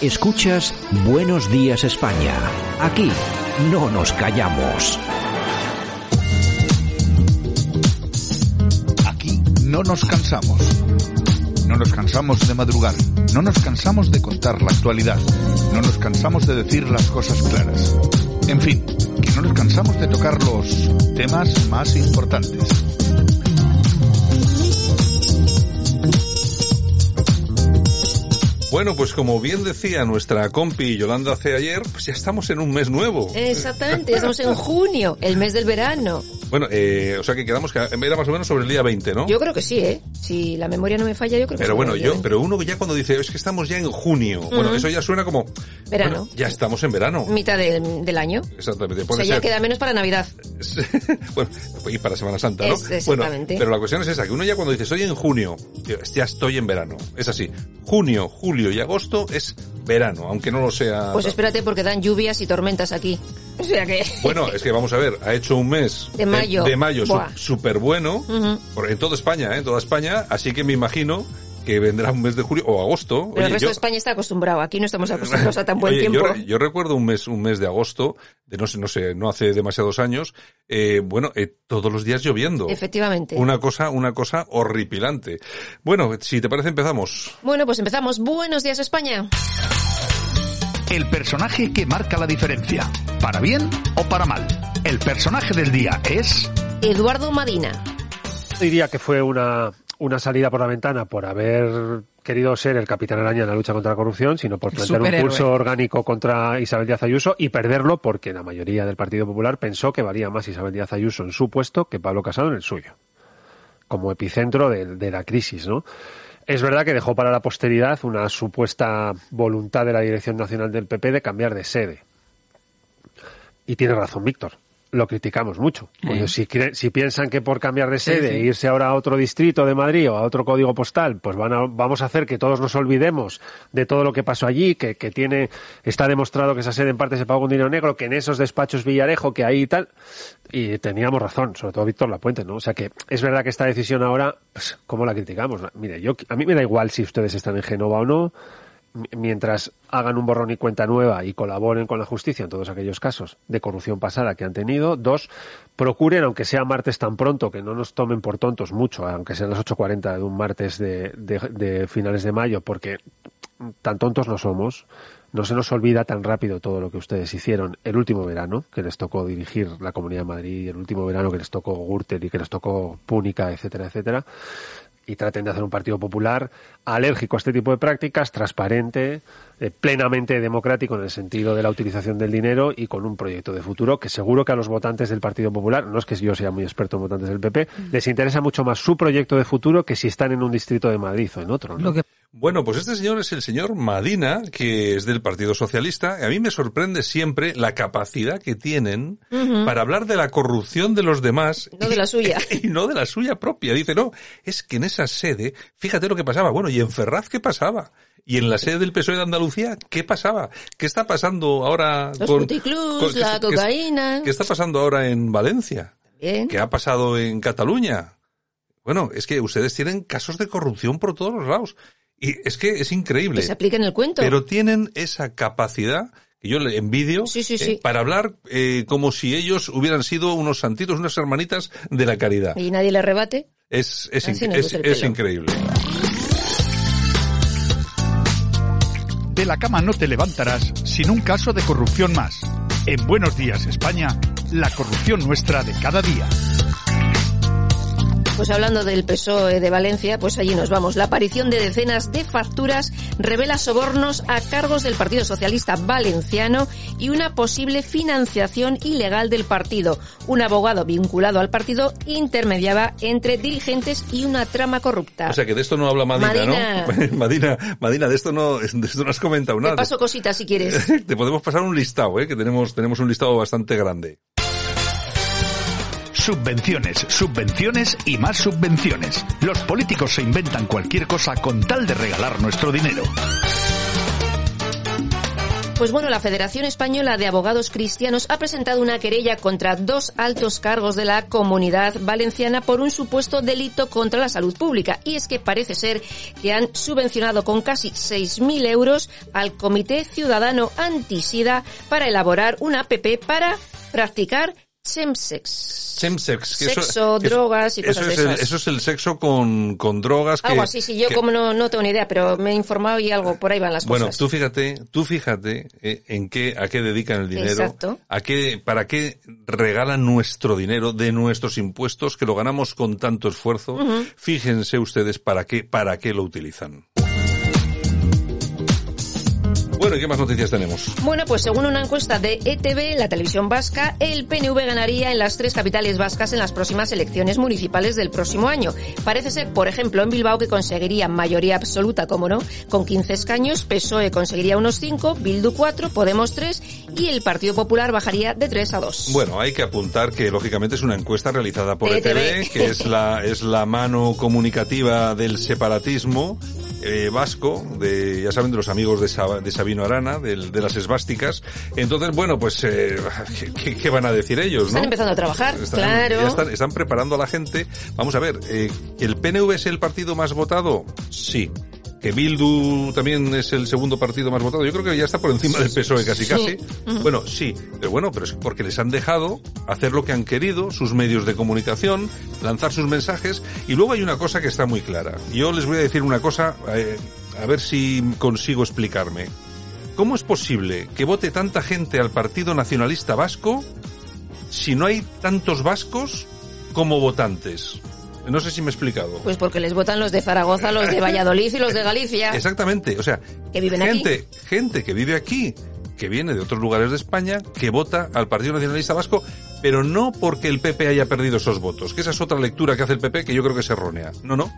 Escuchas Buenos Días España. Aquí no nos callamos. Aquí no nos cansamos. No nos cansamos de madrugar. No nos cansamos de contar la actualidad. No nos cansamos de decir las cosas claras. En fin, que no nos cansamos de tocar los temas más importantes. Bueno, pues como bien decía nuestra compi Yolanda hace ayer, pues ya estamos en un mes nuevo. Exactamente, ya estamos en junio, el mes del verano. Bueno, eh, o sea que quedamos que era más o menos sobre el día 20, ¿no? Yo creo que sí, ¿eh? Si la memoria no me falla, yo creo que Pero bueno, el yo, pero uno ya cuando dice, es que estamos ya en junio, bueno, eso ya suena como... Verano. bueno, ya estamos en verano. 20. Mitad del, del año. Exactamente. O Puede sea, ya ser. queda menos para Navidad. bueno, y para Semana Santa, ¿no? Es- exactamente. Bueno, pero la cuestión es esa, que uno ya cuando dice estoy en junio, ya estoy en verano. Es así. Junio, julio y agosto es verano, aunque no lo sea. Pues espérate porque dan lluvias y tormentas aquí. O sea que... Bueno, es que vamos a ver, ha hecho un mes De mayo. de, mayo súper bueno, por- en toda España, ¿eh? en toda España, así que me imagino que vendrá un mes de julio o agosto. Pero el Oye, resto yo- de España está acostumbrado. Aquí no estamos acostumbrados a tan buen Oye, tiempo. Yo recuerdo un mes, un mes de agosto, de no sé, no sé, no hace demasiados años, eh, bueno, eh, todos los días lloviendo. Efectivamente. Una cosa, una cosa horripilante. Bueno, si te parece empezamos. Bueno, pues empezamos. Buenos días, España. El personaje que marca la diferencia, para bien o para mal. El personaje del día es... Eduardo Madina. diría que fue una, una salida por la ventana por haber querido ser el capitán araña en la lucha contra la corrupción, sino por plantear un pulso orgánico contra Isabel Díaz Ayuso y perderlo porque la mayoría del Partido Popular pensó que valía más Isabel Díaz Ayuso en su puesto que Pablo Casado en el suyo, como epicentro de, de la crisis, ¿no? Es verdad que dejó para la posteridad una supuesta voluntad de la Dirección Nacional del PP de cambiar de sede. Y tiene razón Víctor. Lo criticamos mucho. Porque si, piensan que por cambiar de sede e irse ahora a otro distrito de Madrid o a otro código postal, pues van a- vamos a hacer que todos nos olvidemos de todo lo que pasó allí, que, que tiene, está demostrado que esa sede en parte se pagó con dinero negro, que en esos despachos Villarejo, que ahí y tal. Y teníamos razón, sobre todo Víctor Lapuente, ¿no? O sea que es verdad que esta decisión ahora, pues, ¿cómo la criticamos? Mire, yo, a mí me da igual si ustedes están en Genova o no, mientras hagan un borrón y cuenta nueva y colaboren con la justicia en todos aquellos casos de corrupción pasada que han tenido. Dos, procuren, aunque sea martes tan pronto, que no nos tomen por tontos mucho, aunque sean las 8.40 de un martes de, de- finales de mayo, porque tan tontos no somos. No se nos olvida tan rápido todo lo que ustedes hicieron el último verano, que les tocó dirigir la Comunidad de Madrid, el último verano que les tocó Gürtel y que les tocó Púnica, etcétera, etcétera y traten de hacer un partido popular alérgico a este tipo de prácticas, transparente, eh, plenamente democrático en el sentido de la utilización del dinero y con un proyecto de futuro que seguro que a los votantes del Partido Popular, no es que yo sea muy experto en votantes del PP, les interesa mucho más su proyecto de futuro que si están en un distrito de Madrid o en otro. ¿no? Bueno, pues este señor es el señor Madina, que es del Partido Socialista. A mí me sorprende siempre la capacidad que tienen para hablar de la corrupción de los demás. No de la suya. Y no de la suya propia. Dice, no, es que en esa sede, fíjate lo que pasaba. Bueno, ¿y en Ferraz qué pasaba? ¿Y en la sede del PSOE de Andalucía qué pasaba? ¿Qué está pasando ahora Los con... la qué- cocaína. ¿Qué está pasando ahora en Valencia? Bien. ¿Qué ha pasado en Cataluña? Bueno, es que ustedes tienen casos de corrupción por todos los lados. Y es que es increíble. Que se aplique en el cuento. Pero tienen esa capacidad que yo le envidio Sí, sí, eh, sí. para hablar eh, como si ellos hubieran sido unos santitos, unas hermanitas de la caridad. Y nadie le rebate. Es, es, inc- es- increíble. De la cama no te levantarás sin un caso de corrupción más. En Buenos Días España, la corrupción nuestra de cada día. Pues hablando del PSOE de Valencia, pues allí nos vamos. La aparición de decenas de facturas revela sobornos a cargos del Partido Socialista Valenciano y una posible financiación ilegal del partido. Un abogado vinculado al partido intermediaba entre dirigentes y una trama corrupta. O sea que de esto no habla Madina, Madina. ¿no? Madina, Madina, de esto no, de esto no has comentado Te nada. paso cositas si quieres. Te podemos pasar un listado, ¿eh? que tenemos, tenemos un listado bastante grande. Subvenciones, subvenciones y más subvenciones. Los políticos se inventan cualquier cosa con tal de regalar nuestro dinero. Pues bueno, la Federación Española de Abogados Cristianos ha presentado una querella contra dos altos cargos de la comunidad valenciana por un supuesto delito contra la salud pública. Y es que parece ser que han subvencionado con casi 6.000 euros al Comité Ciudadano Antisida para elaborar una app para practicar chemsex. Chemsex. que Sexo, drogas y cosas eso de es el, eso es el sexo con, con drogas. que- Algo así, sí, yo que- como no, no tengo ni idea, pero me he informado y algo, por ahí van las Bueno, cosas. tú fíjate, tú fíjate eh, en qué, a qué dedican el dinero, Exacto. a qué, para qué regalan nuestro dinero de nuestros impuestos que lo ganamos con tanto esfuerzo. Fíjense ustedes para qué, para qué lo utilizan. Bueno, ¿y qué más noticias tenemos? Bueno, pues según una encuesta de ETV, la televisión vasca, el PNV ganaría en las tres capitales vascas en las próximas elecciones municipales del próximo año. Parece ser, por ejemplo, en Bilbao que conseguiría mayoría absoluta, como no, con 15 escaños, PSOE E conseguiría unos 5, Bildu 4, Podemos 3 y el Partido Popular bajaría de 3 a 2. Bueno, hay que apuntar que lógicamente es una encuesta realizada por ETV, ETV. que es la, es la mano comunicativa del separatismo eh, vasco, de, ya saben, de los amigos de, Sab- de Sabino Arana, de las esvásticas. Entonces, bueno, pues, eh, ¿qué, qué- qué van a decir ellos, Están no? empezando a trabajar, Están- claro. ya están, están preparando a la gente. Vamos a ver, eh, ¿el PNV es el partido más votado? Sí. Que Bildu también es el segundo partido más votado. Yo creo que ya está por encima del PSOE casi Sí. casi. Bueno, sí, pero bueno, pero es porque les han dejado hacer lo que han querido, sus medios de comunicación, lanzar sus mensajes. Y luego hay una cosa que está muy clara. Yo les voy a decir una cosa, eh, a ver si consigo explicarme. ¿Cómo es posible que vote tanta gente al Partido Nacionalista Vasco si no hay tantos vascos como votantes? No sé si me he explicado. Pues porque les votan los de Zaragoza, los de Valladolid y los de Galicia. Exactamente, o sea, Que viven aquí. gente, gente que vive aquí, que viene de otros lugares de España, que vota al Partido Nacionalista Vasco, pero no porque el PP haya perdido esos votos, que esa es otra lectura que hace el PP que yo creo que es errónea. No, no.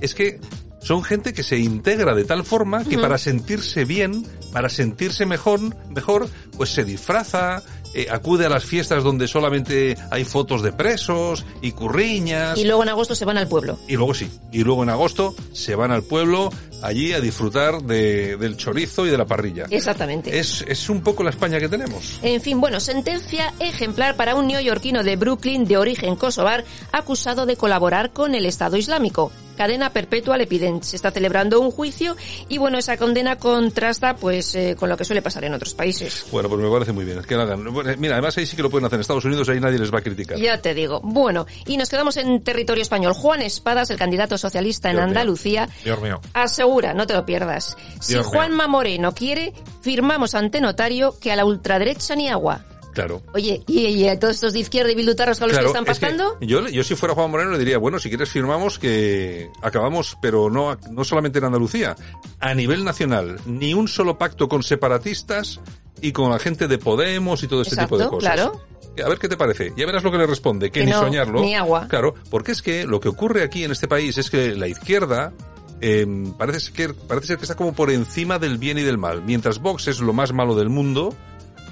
Es que son gente que se integra de tal forma que para sentirse bien, para sentirse mejor, mejor, pues se disfraza, eh, acude a las fiestas donde solamente hay fotos de presos y curriñas. Y luego en agosto se van al pueblo. Y luego sí. Y luego en agosto se van al pueblo allí a disfrutar de- del chorizo y de la parrilla. Exactamente. Es, es un poco la España que tenemos. En fin, bueno, sentencia ejemplar para un neoyorquino de Brooklyn de origen kosovar acusado de colaborar con el Estado Islámico. Cadena perpetua le piden. Se está celebrando un juicio y bueno, esa condena contrasta pues eh, con lo que suele pasar en otros países. Bueno, pues me parece muy bien. Que lo hagan. Bueno, Mira, además ahí sí que lo pueden hacer en Estados Unidos, ahí nadie les va a criticar. Ya te digo. Bueno, y nos quedamos en territorio español. Juan Espadas, el candidato socialista en mío. Andalucía, Dios mío. asegura, no te lo pierdas, si mío. Juanma Moreno quiere, firmamos ante notario que a la ultraderecha ni agua. Claro. Oye, ¿y, y a todos estos de izquierda y bildutarros con los Claro, que están es que pactando? yo, yo si fuera Juan Moreno le diría, bueno, si quieres firmamos que acabamos, pero no, no solamente en Andalucía, a nivel nacional, ni un solo pacto con separatistas y con la gente de Podemos y todo este Exacto, tipo de cosas. claro. A ver qué te parece. Ya verás lo que le responde, que, Que ni no, soñarlo. ni agua. Claro, porque es que lo que ocurre aquí en este país es que la izquierda eh, parece, ser que, parece ser que está como por encima del bien y del mal. Mientras Vox es lo más malo del mundo,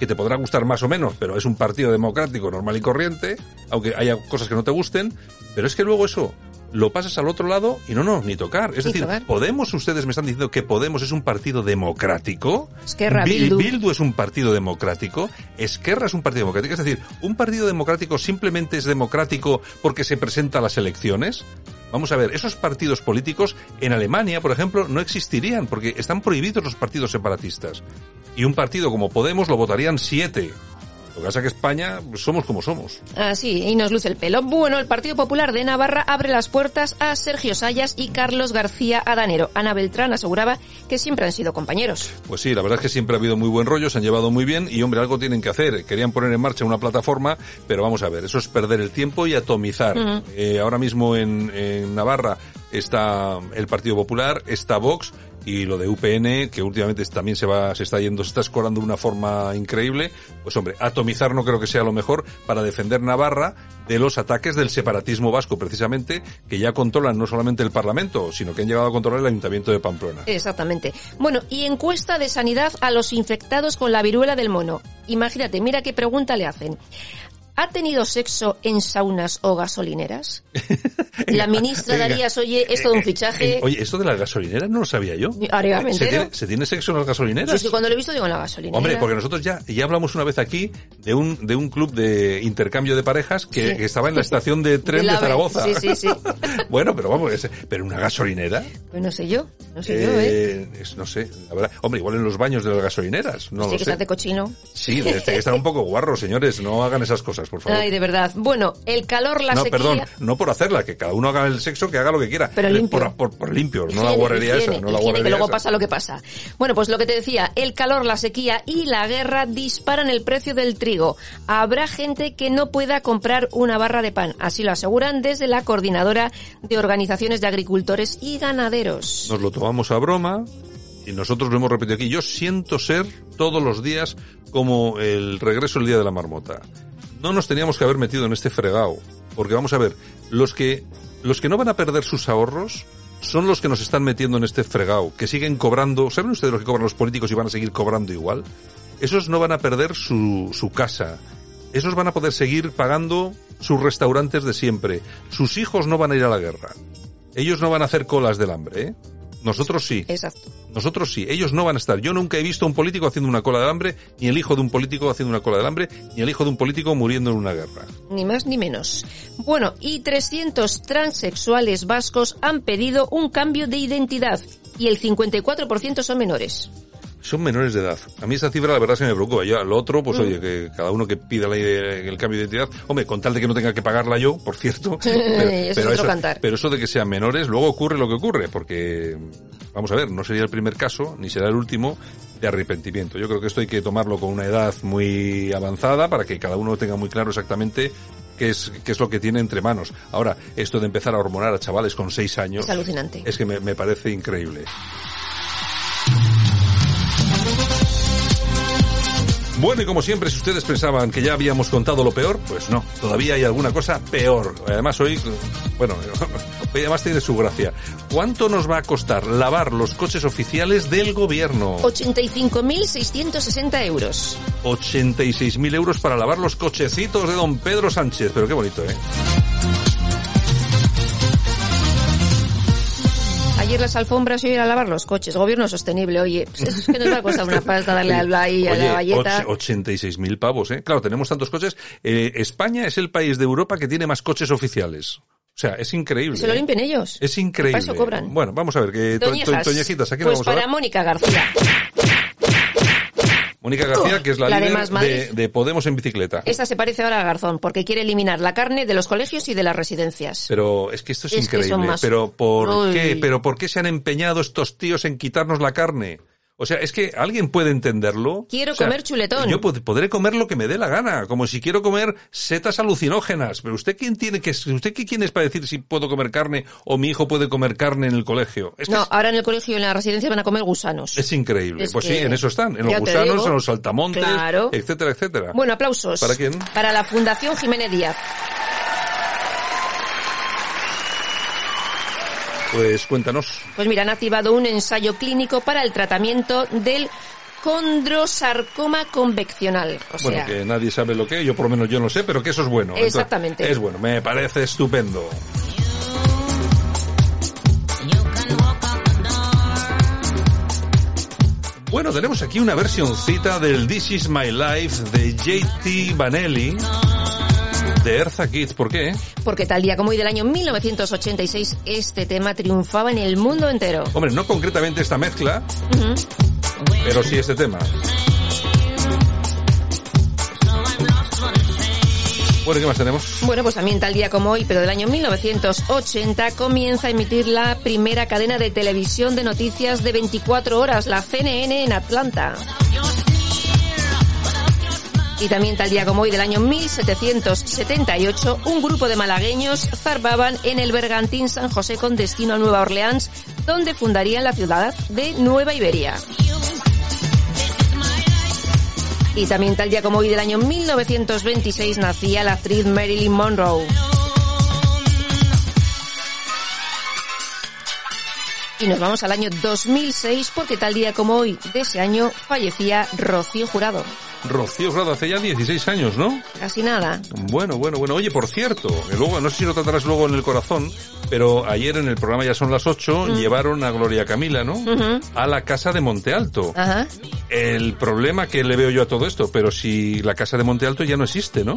que te podrá gustar más o menos, pero es un partido democrático normal y corriente, aunque haya cosas que no te gusten, pero es que luego eso lo pasas al otro lado y no, no, ni tocar. Es Ni decir, tocar. Podemos, ustedes me están diciendo que Podemos es un partido democrático. Esquerra, Bi- Bildu. es un partido democrático. Esquerra es un partido democrático. Es decir, un partido democrático simplemente es democrático porque se presenta a las elecciones. Vamos a ver, esos partidos políticos en Alemania, por ejemplo, no existirían porque están prohibidos los partidos separatistas. Y un partido como Podemos lo votarían siete. Lo que pasa es que España somos como somos. Así, y nos luce el pelo. Bueno, el Partido Popular de Navarra abre las puertas a Sergio Sayas y Carlos García Adanero. Ana Beltrán aseguraba que siempre han sido compañeros. Pues sí, la verdad es que siempre ha habido muy buen rollo, se han llevado muy bien y hombre, algo tienen que hacer. Querían poner en marcha una plataforma, pero vamos a ver, eso es perder el tiempo y atomizar. Eh, ahora mismo en, en Navarra está el Partido Popular, está Vox y lo de UPN, que últimamente también se va, se está yendo, se está escorando de una forma increíble. Pues hombre, atomizar no creo que sea lo mejor para defender Navarra de los ataques del separatismo vasco, precisamente, que ya controlan no solamente el Parlamento, sino que han llegado a controlar el Ayuntamiento de Pamplona. Exactamente. Bueno, y encuesta de sanidad a los infectados con la viruela del mono. Imagínate, mira qué pregunta le hacen. ¿Ha tenido sexo en saunas o gasolineras? La ministra. Darías, oye, es todo un Eh, fichaje. eh, Oye, esto de las gasolineras no lo sabía yo. ¿Se tiene, se tiene sexo en las Yo gasolineras? es que cuando lo he visto digo en la gasolinera. Hombre, porque nosotros ya, ya hablamos una vez aquí de un, de un club de intercambio de parejas que, Sí. que estaba en la estación de tren de. Zaragoza. Sí, sí, sí. bueno, pero vamos, pero una gasolinera. Pues no sé yo, no sé yo, ¿eh? Eh, es- no sé, la verdad. Hombre, igual en los baños de las gasolineras, no Sí, lo que sé. de cochino. Sí, de este que estar un poco guarro, señores, no hagan esas cosas, por favor. Ay, de verdad. Bueno, el calor, la no, sequía... perdón, no por hacerla, que cada uno haga el sexo, que haga lo que quiera. Pero Eh, limpio. Por, por- por limpio, no la guarrería higiene, esa, no la higiene, que luego esa. pasa lo que pasa. Bueno, pues lo que te decía, el calor, la sequía y la guerra disparan el precio del trigo. Habrá gente que no pueda comprar una barra de pan, así lo aseguran desde la coordinadora de organizaciones de agricultores y ganaderos. Nos lo tomamos a broma y nosotros lo hemos repetido aquí. Yo siento ser todos los días como el regreso el día de la marmota. No nos teníamos que haber metido en este fregado, porque vamos a ver, los que los que no van a perder sus ahorros son los que nos están metiendo en este fregado, que siguen cobrando, ¿saben ustedes lo que cobran los políticos y van a seguir cobrando igual? Esos no van a perder su, su casa. Esos van a poder seguir pagando sus restaurantes de siempre. Sus hijos no van a ir a la guerra. Ellos no van a hacer colas del hambre, ¿eh? Nosotros sí. Exacto. Nosotros sí, ellos no van a estar. Yo nunca he visto a un político haciendo una cola del hambre, ni el hijo de un político haciendo una cola del hambre, ni el hijo de un político muriendo en una guerra. Ni más ni menos. Bueno, y 300 transexuales vascos han pedido un cambio de identidad y el 54% son menores. Son menores de edad. A mí esa cifra la verdad se me preocupa. Ya lo otro, pues oye, que cada uno que pida la el cambio de identidad, hombre, con tal de que no tenga que pagarla yo, por cierto. Eso es otro cantar. pero eso de que sean menores, luego ocurre lo que ocurre, porque, vamos a ver, no sería el primer caso, ni será el último, de arrepentimiento. Yo creo que esto hay que tomarlo con una edad muy avanzada para que cada uno tenga muy claro exactamente qué es, qué es lo que tiene entre manos. Ahora, esto de empezar a hormonar a chavales con seis años. Es alucinante. Es que me, me parece increíble. Bueno, y como siempre, si ustedes pensaban que ya habíamos contado lo peor, pues no, todavía hay alguna cosa peor. Además, hoy, bueno, hoy además tiene su gracia. ¿Cuánto nos va a costar lavar los coches oficiales del gobierno? 85.660 euros. 86.000 euros para lavar los cochecitos de don Pedro Sánchez. Pero qué bonito, ¿eh? Ayer las alfombras y hoy a lavar los coches. Gobierno sostenible, oye. Pues es que nos va a costar una pasta darle al ahí a la valleta. och- 86.000 pavos, ¿eh? Claro, tenemos tantos coches. Eh, España es el país de Europa que tiene más coches oficiales. O sea, es increíble. Se lo ¿eh? limpian ellos. Es increíble. Para eso cobran. Bueno, vamos a ver, que to- to-. Toñejitas, aquí pues vamos a para ver. Mónica García. Mónica García, que es la, La de líder de, Madrid. de Podemos en bicicleta. Esta se parece ahora a Garzón porque quiere eliminar la carne de los colegios y de las residencias. Pero es que esto es, Es increíble. más- Pero ¿por Uy. qué? ¿Pero por qué se han empeñado estos tíos en quitarnos la carne? O sea, es que alguien puede entenderlo. Quiero O sea, comer chuletón. Yo pod- podré comer lo que me dé la gana, como si quiero comer setas alucinógenas. Pero usted quién tiene que, usted quién es para decir si puedo comer carne o mi hijo puede comer carne en el colegio. Es que No, es- ahora en el colegio y en la residencia van a comer gusanos. Es increíble. Es pues que- sí, en eso están. En los gusanos, digo. en los saltamontes, Claro. etcétera, etcétera. Bueno, aplausos. ¿Para quién? Para la Fundación Jiménez Díaz. Pues cuéntanos. Pues mira, han activado un ensayo clínico para el tratamiento del condrosarcoma conveccional. O Bueno, sea, que nadie sabe lo que, es, yo por lo menos yo no sé, pero que eso es bueno. Entonces, Exactamente. es bueno, me parece estupendo. Bueno, tenemos aquí una versioncita del This Is My Life de JT Vanelli de Eartha Kids. ¿Por qué? porque tal día como hoy del año 1986 este tema triunfaba en el mundo entero. Hombre, no concretamente esta mezcla, pero sí este tema. Bueno, ¿qué más tenemos? Bueno, pues también tal día como hoy, pero del año 1980, comienza a emitir la primera cadena de televisión de noticias de 24 horas, la CNN en Atlanta. Y también tal día como hoy del año 1778, un grupo de malagueños zarpaban en el Bergantín San José con destino a Nueva Orleans, donde fundarían la ciudad de Nueva Iberia. Y también tal día como hoy del año 1926 nacía la actriz Marilyn Monroe. Y nos vamos al año 2006 porque tal día como hoy de ese año fallecía Rocío Jurado. Rocío Jurado hace ya 16 años, ¿no? Casi nada. Bueno, bueno, bueno. Oye, por cierto, luego, no sé si lo tratarás luego en el corazón, pero ayer en el programa Ya son las 8 Mm. llevaron a Gloria Camila, ¿no? A la casa de Monte Alto. Ajá. El problema que le veo yo a todo esto, pero si la casa de Monte Alto ya no existe, ¿no?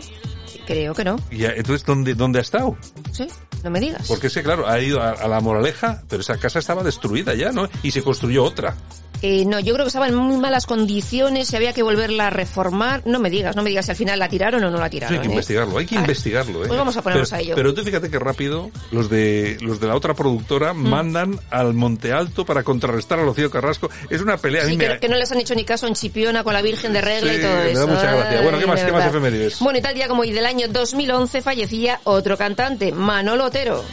Creo que no. Y ya- entonces, ¿dónde, ¿dónde ha estado? Sí, no me digas. Porque ese, claro, ha ido a, a la Moraleja, pero esa casa estaba destruida ya, ¿no? Y se construyó otra. Eh, no, yo creo que estaba en muy malas condiciones y había que volverla a reformar. No me digas, no me digas si al final la tiraron o no la tiraron. hay que ¿eh? investigarlo, hay que investigarlo, ¿eh? Pues vamos a ponernos pero, a ello. Pero tú fíjate que rápido los de los de la otra productora Mm. mandan al Monte Alto para contrarrestar a Rocío Carrasco. Es una pelea. a mí Sí, me- que, no les han hecho ni caso en Chipiona con la Virgen de Regla Sí, y todo me eso. da mucha gracia. Bueno, ¿qué más- qué más efemérides? Bueno, y tal día como hoy del año 2011 fallecía otro cantante, Manolo Otero.